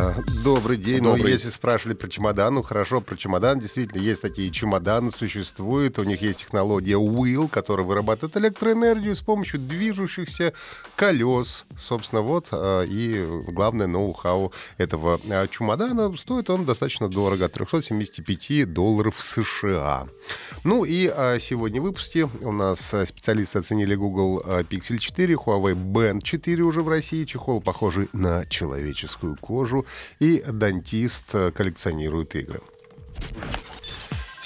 А, Добрый день. Ну, Добрый. если спрашивали про чемодан, ну хорошо, про чемодан. Действительно, есть такие чемоданы, существуют. У них есть технология Wheel, которая вырабатывает электроэнергию с помощью движущихся колес. Собственно, вот а, и главное ноу-хау этого а, чемодана. Стоит он достаточно дорого, от 375 долларов США. Ну и сегодня в выпуске у нас специалисты оценили Google Pixel 4, Huawei Band 4 уже в России, чехол похожий на человеческую кожу, и дантист а, коллекционирует игры.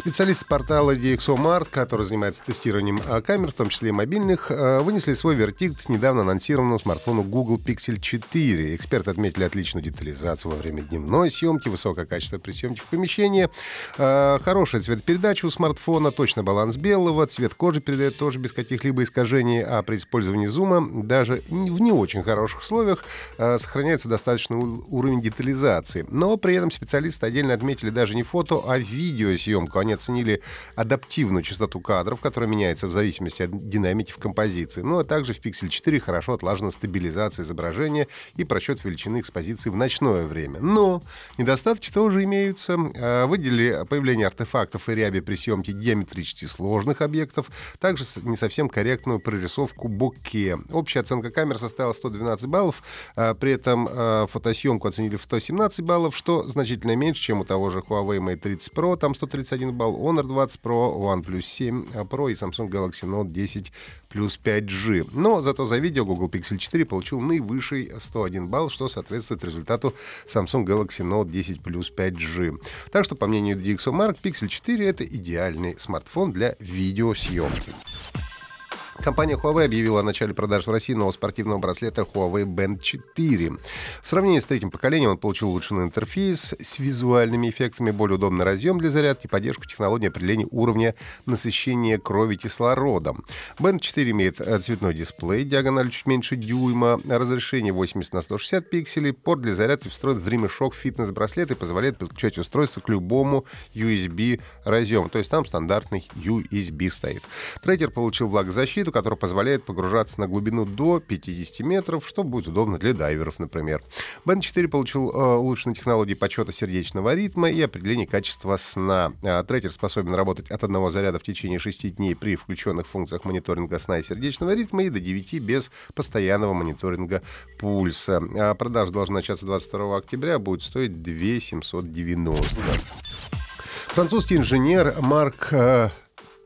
Специалисты портала DxOMart, который занимается тестированием а, камер, в том числе и мобильных, а, вынесли свой вердикт недавно анонсированному смартфону Google Pixel 4. Эксперты отметили отличную детализацию во время дневной съемки, высокое качество при съемке в помещении, а, хорошая цветопередача у смартфона, точно баланс белого, цвет кожи передает тоже без каких-либо искажений, а при использовании зума даже в не очень хороших условиях сохраняется достаточный уровень детализации. Но при этом специалисты отдельно отметили даже не фото, а видеосъемку. Они оценили адаптивную частоту кадров, которая меняется в зависимости от динамики в композиции. Ну а также в Pixel 4 хорошо отлажена стабилизация изображения и просчет величины экспозиции в ночное время. Но недостатки тоже имеются. А, Выделили появление артефактов и ряби при съемке геометрически сложных объектов, также не совсем корректную прорисовку боке. Общая оценка камер составила 112 баллов, а, при этом а, фотосъемку оценили в 117 баллов, что значительно меньше, чем у того же Huawei Mate 30 Pro, там 131 балл, Honor 20 Pro, OnePlus 7 Pro и Samsung Galaxy Note 10 плюс 5G. Но зато за видео Google Pixel 4 получил наивысший 101 балл, что соответствует результату Samsung Galaxy Note 10 плюс 5G. Так что, по мнению DxOMark, Pixel 4 — это идеальный смартфон для видеосъемки. Компания Huawei объявила о начале продаж в России нового спортивного браслета Huawei Band 4. В сравнении с третьим поколением он получил улучшенный интерфейс с визуальными эффектами, более удобный разъем для зарядки, поддержку технологии определения уровня насыщения крови кислородом. Band 4 имеет э, цветной дисплей, диагональ чуть меньше дюйма, разрешение 80 на 160 пикселей, порт для зарядки встроен в ремешок фитнес-браслет и позволяет подключать устройство к любому USB разъему. То есть там стандартный USB стоит. Трекер получил влагозащиту, которая позволяет погружаться на глубину до 50 метров, что будет удобно для дайверов, например. Band 4 получил э, улучшенные технологии подсчета сердечного ритма и определения качества сна. А, трекер способен работать от одного заряда в течение 6 дней при включенных функциях мониторинга сна и сердечного ритма и до 9 без постоянного мониторинга пульса. А продажа должна начаться 22 октября, будет стоить 2 790. Французский инженер Марк э,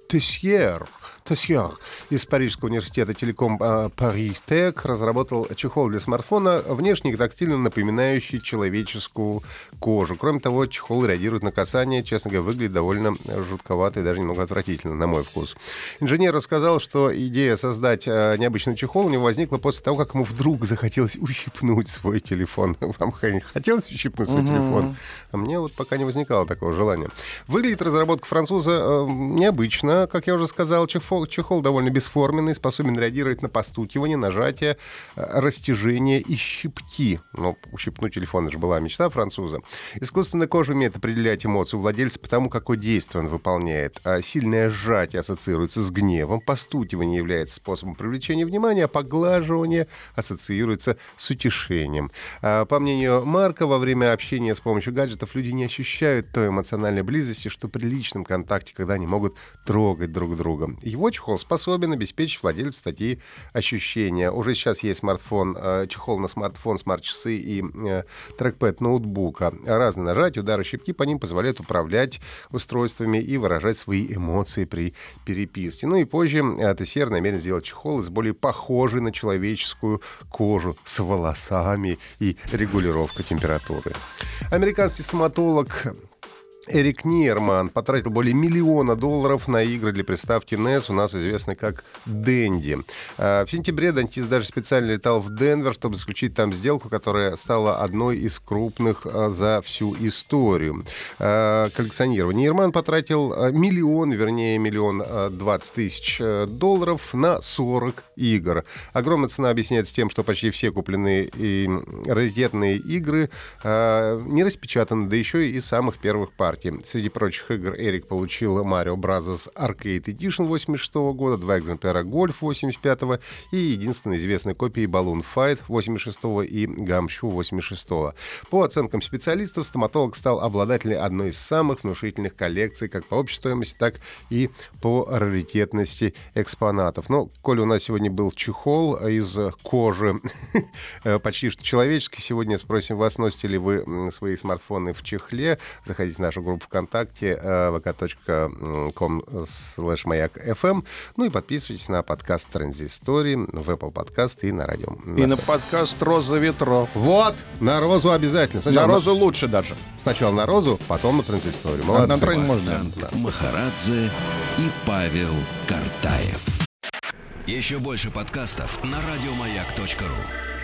Тесьер Тесьер из Парижского университета Телеком э, Пари Тек разработал чехол для смартфона, внешне тактильно напоминающий человеческую кожу. Кроме того, чехол реагирует на касание, честно говоря, выглядит довольно жутковато и даже немного отвратительно, на мой вкус. Инженер рассказал, что идея создать э, необычный чехол у него возникла после того, как ему вдруг захотелось ущипнуть свой телефон. Вам хотелось ущипнуть свой телефон? А мне вот пока не возникало такого желания. Выглядит разработка француза э, необычно, как я уже сказал. Чехол, чехол довольно бесформенный, способен реагировать на постукивание, нажатие, э, растяжение и щипки. Ну, ущипнуть телефон, же была мечта француза. Искусственная кожа умеет определять эмоцию владельца по тому, какое действие он выполняет. А сильное сжатие ассоциируется с гневом, постукивание является способом привлечения внимания, а поглаживание ассоциируется с утешением. А, По мнению Марка, во время общения с помощью гаджетов люди не ощущают той эмоциональной близости, что при личном контакте, когда они могут трогать друг друга. Его чехол способен обеспечить владельцу такие ощущения. Уже сейчас есть смартфон, э, чехол на смартфон, смарт-часы и э, трекпэд ноутбука. Разные нажатия, удары, щипки по ним позволяют управлять устройствами и выражать свои эмоции при переписке. Ну и позже э, Тессер намерен сделать чехол из более похожей на человеческую кожу с волосами и регулировкой температуры. Американский стоматолог Эрик Нейерман потратил более миллиона долларов на игры для приставки NES, у нас известный как Дэнди. А, в сентябре Дантис даже специально летал в Денвер, чтобы заключить там сделку, которая стала одной из крупных а, за всю историю а, коллекционирования. Нейерман потратил миллион, вернее, миллион двадцать тысяч э, долларов на 40 игр. Огромная цена объясняется тем, что почти все купленные и раритетные игры не распечатаны, да еще и из самых первых партий партии. Среди прочих игр Эрик получил Mario Bros. Arcade Edition 86 года, два экземпляра Golf 85 и единственной известной копии Balloon Fight 86 и Gumshoe 86 По оценкам специалистов, стоматолог стал обладателем одной из самых внушительных коллекций как по общей стоимости, так и по раритетности экспонатов. Но, коли у нас сегодня был чехол из кожи почти что человеческий, сегодня спросим вас, носите ли вы свои смартфоны в чехле. Заходите в нашу группу ВКонтакте vk.com slash маяк FM. Ну и подписывайтесь на подкаст Транзистории в Apple Podcast и на радио. И на подкаст Роза ветров. Вот! На Розу обязательно. Сначала на Розу на... лучше даже. Сначала на Розу, потом на Транзисторию. Молодцы. На тройн можно. Да. Махарадзе и Павел Картаев. Еще больше подкастов на радиомаяк.ру